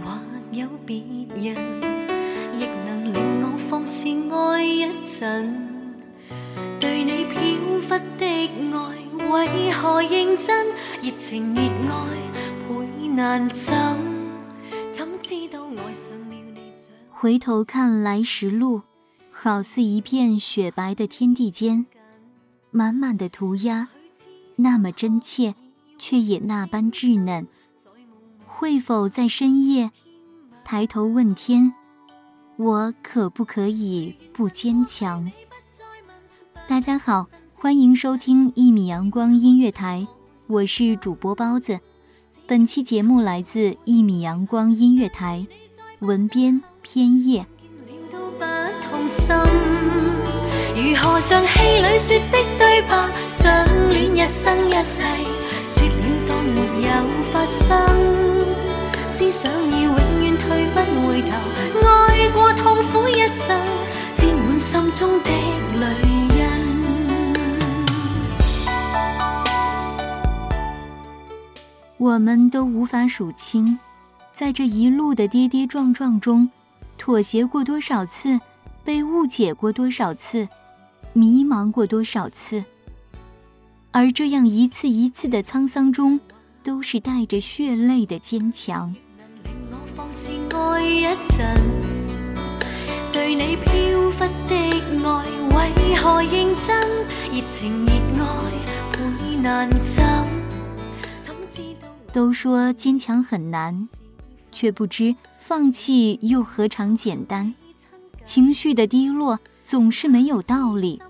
或有别人，亦能令我放肆爱一阵。对你飘忽的爱，为何认真？热情热爱，倍难枕。怎知道爱上了你？回头看来时路，好似一片雪白的天地间，满满的涂鸦，那么真切，却也那般稚嫩。会否在深夜抬头问天我可不可以不坚强大家好欢迎收听一米阳光音乐台我是主播包子本期节目来自一米阳光音乐台文编偏夜如何像戏里说的对白相恋一生一世说了当没有发生思想已永远退不回头爱过痛苦一生沾满心中的泪印我们都无法数清在这一路的跌跌撞撞中妥协过多少次被误解过多少次迷茫过多少次而这样一次一次的沧桑中都是带着血泪的坚强一阵，对你飘忽的爱，爱为何认真？热热情难枕。都说坚强很难，却不知放弃又何尝简单？情绪的低落总是没有道理，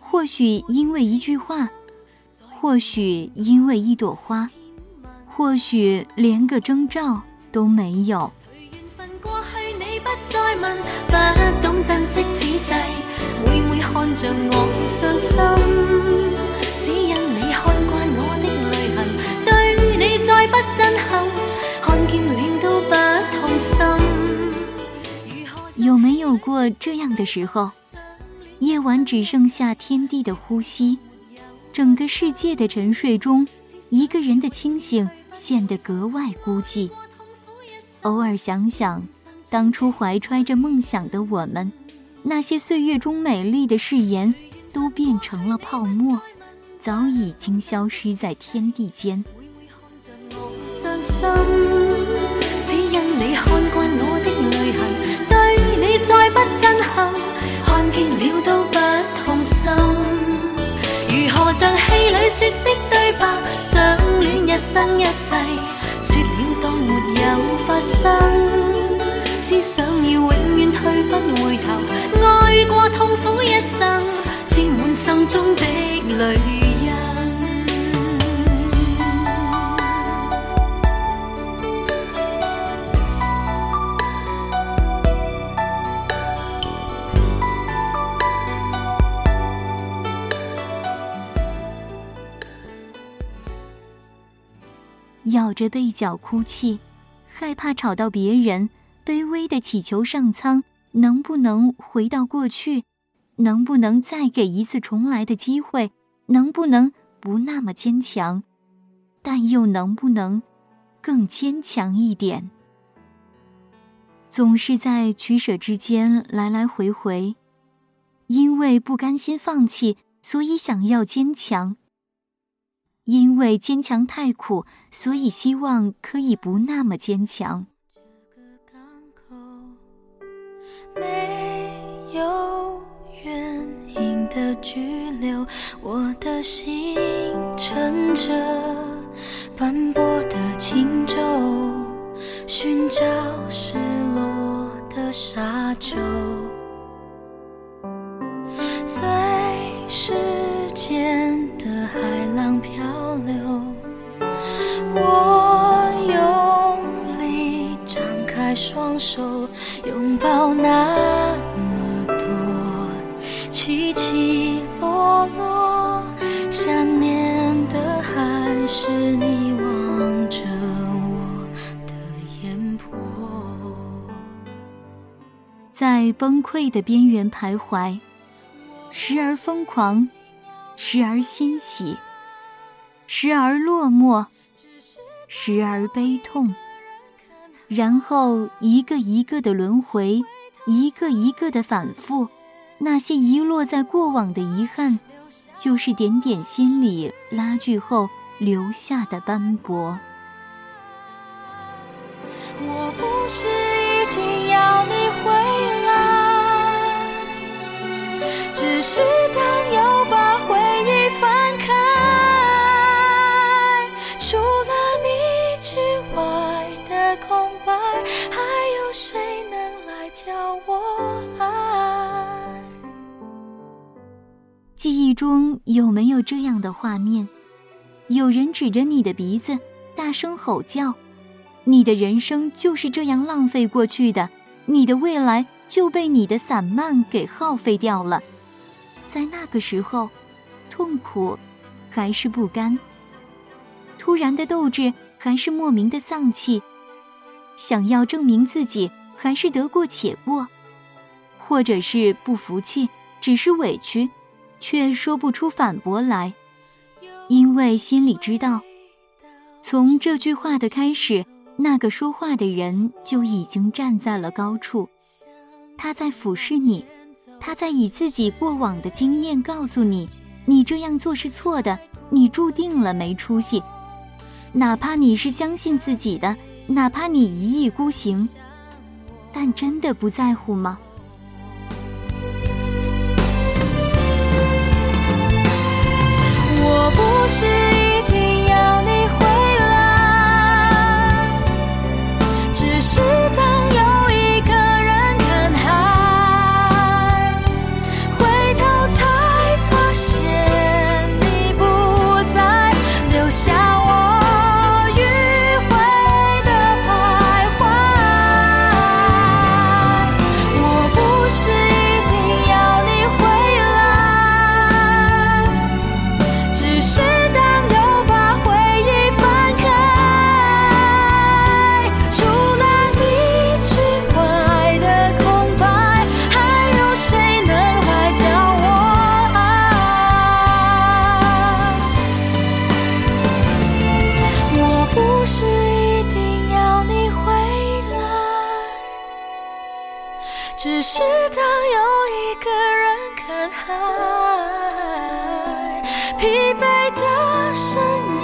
或许因为一句话，或许因为一朵花，或许连个征兆都没有。过去你不再问，不懂珍惜此际，每每看着我伤心。只因你看惯我的泪痕，对你再不真恨，看见了都不痛心。有没有过这样的时候？夜晚只剩下天地的呼吸，整个世界的沉睡中，一个人的清醒显得格外孤寂。偶尔想想，当初怀揣着梦想的我们，那些岁月中美丽的誓言，都变成了泡沫，早已经消失在天地间。的对了说说白，相恋一一生世，没有。生，只想要永远退不回头，爱过痛苦一生，沾满心中的泪。咬着被角哭泣。害怕吵到别人，卑微的祈求上苍，能不能回到过去？能不能再给一次重来的机会？能不能不那么坚强？但又能不能更坚强一点？总是在取舍之间来来回回，因为不甘心放弃，所以想要坚强。因为坚强太苦，所以希望可以不那么坚强。这个港口没有原因的拘留，我的心乘着斑驳的轻舟，寻找失落的沙洲。开双手拥抱那么多起起落落，想念的还是你望着我的眼波，在崩溃的边缘徘徊，时而疯狂，时而欣喜，时而落寞，时而悲痛。然后一个一个的轮回，一个一个的反复，那些遗落在过往的遗憾，就是点点心里拉锯后留下的斑驳。我不是一定要你回来，只是当有。谁能来教我爱？记忆中有没有这样的画面？有人指着你的鼻子大声吼叫，你的人生就是这样浪费过去的，你的未来就被你的散漫给耗费掉了。在那个时候，痛苦还是不甘，突然的斗志还是莫名的丧气。想要证明自己还是得过且过，或者是不服气，只是委屈，却说不出反驳来，因为心里知道，从这句话的开始，那个说话的人就已经站在了高处，他在俯视你，他在以自己过往的经验告诉你，你这样做是错的，你注定了没出息，哪怕你是相信自己的。哪怕你一意孤行，但真的不在乎吗？我不是一。只是当又一个人看海，疲惫的身影。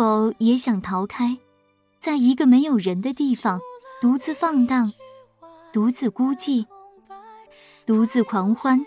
否也想逃开，在一个没有人的地方独自放荡、独自孤寂、独自狂欢。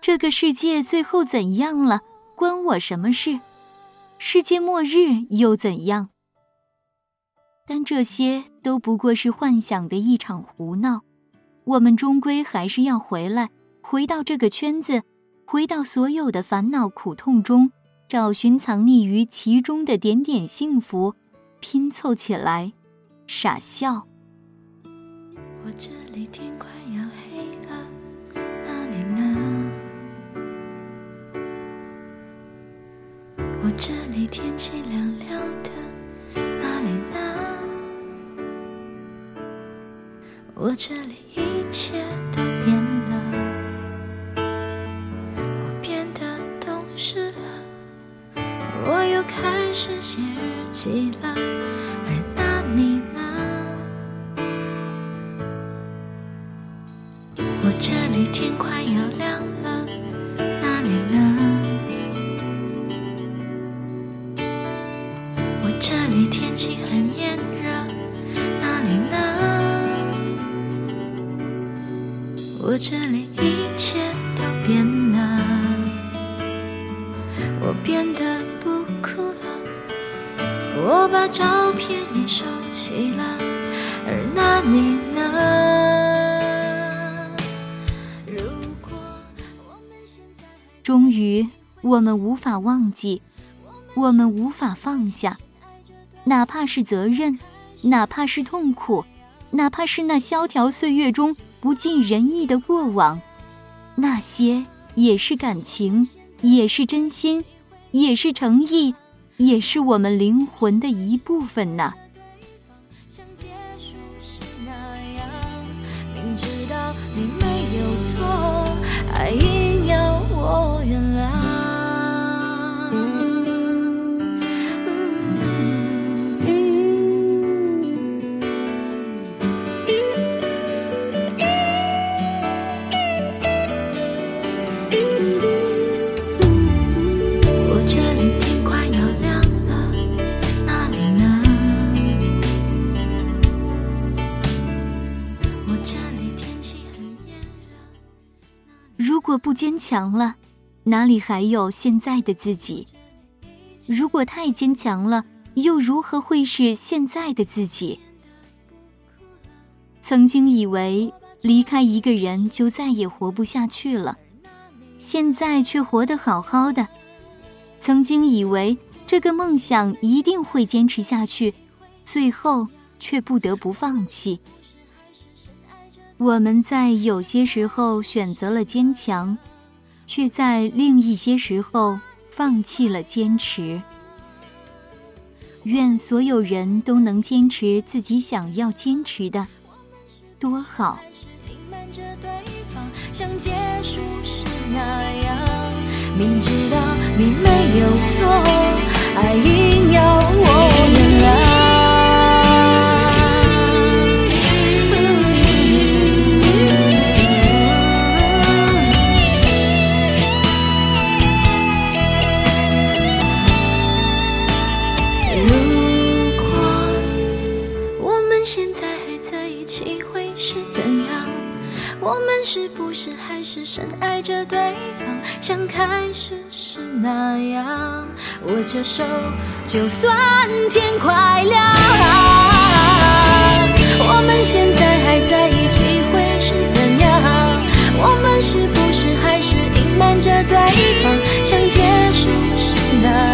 这个世界最后怎样了？关我什么事？世界末日又怎样？但这些都不过是幻想的一场胡闹。我们终归还是要回来，回到这个圈子，回到所有的烦恼苦痛中。找寻藏匿于其中的点点幸福，拼凑起来，傻笑。我这里天快要黑了，哪里呢？我这里天气凉凉的，哪里呢？我这里一切都变。起了，而那你呢？我这里天快要亮了，那你呢？我这里天气很炎热，那你呢？我这里一切。终于，我们无法忘记，我们无法放下，哪怕是责任，哪怕是痛苦，哪怕是那萧条岁月中不尽人意的过往，那些也是感情，也是真心，也是诚意。也是我们灵魂的一部分呢。明知道你没有错，还硬要我。强了，哪里还有现在的自己？如果太坚强了，又如何会是现在的自己？曾经以为离开一个人就再也活不下去了，现在却活得好好的。曾经以为这个梦想一定会坚持下去，最后却不得不放弃。我们在有些时候选择了坚强。却在另一些时候放弃了坚持。愿所有人都能坚持自己想要坚持的，多好。像结束时那样，明知道你没有错，爱硬要。是怎样？我们是不是还是深爱着对方，像开始是那样？握着手，就算天快亮。我们现在还在一起，会是怎样？我们是不是还是隐瞒着对方，像结束是那？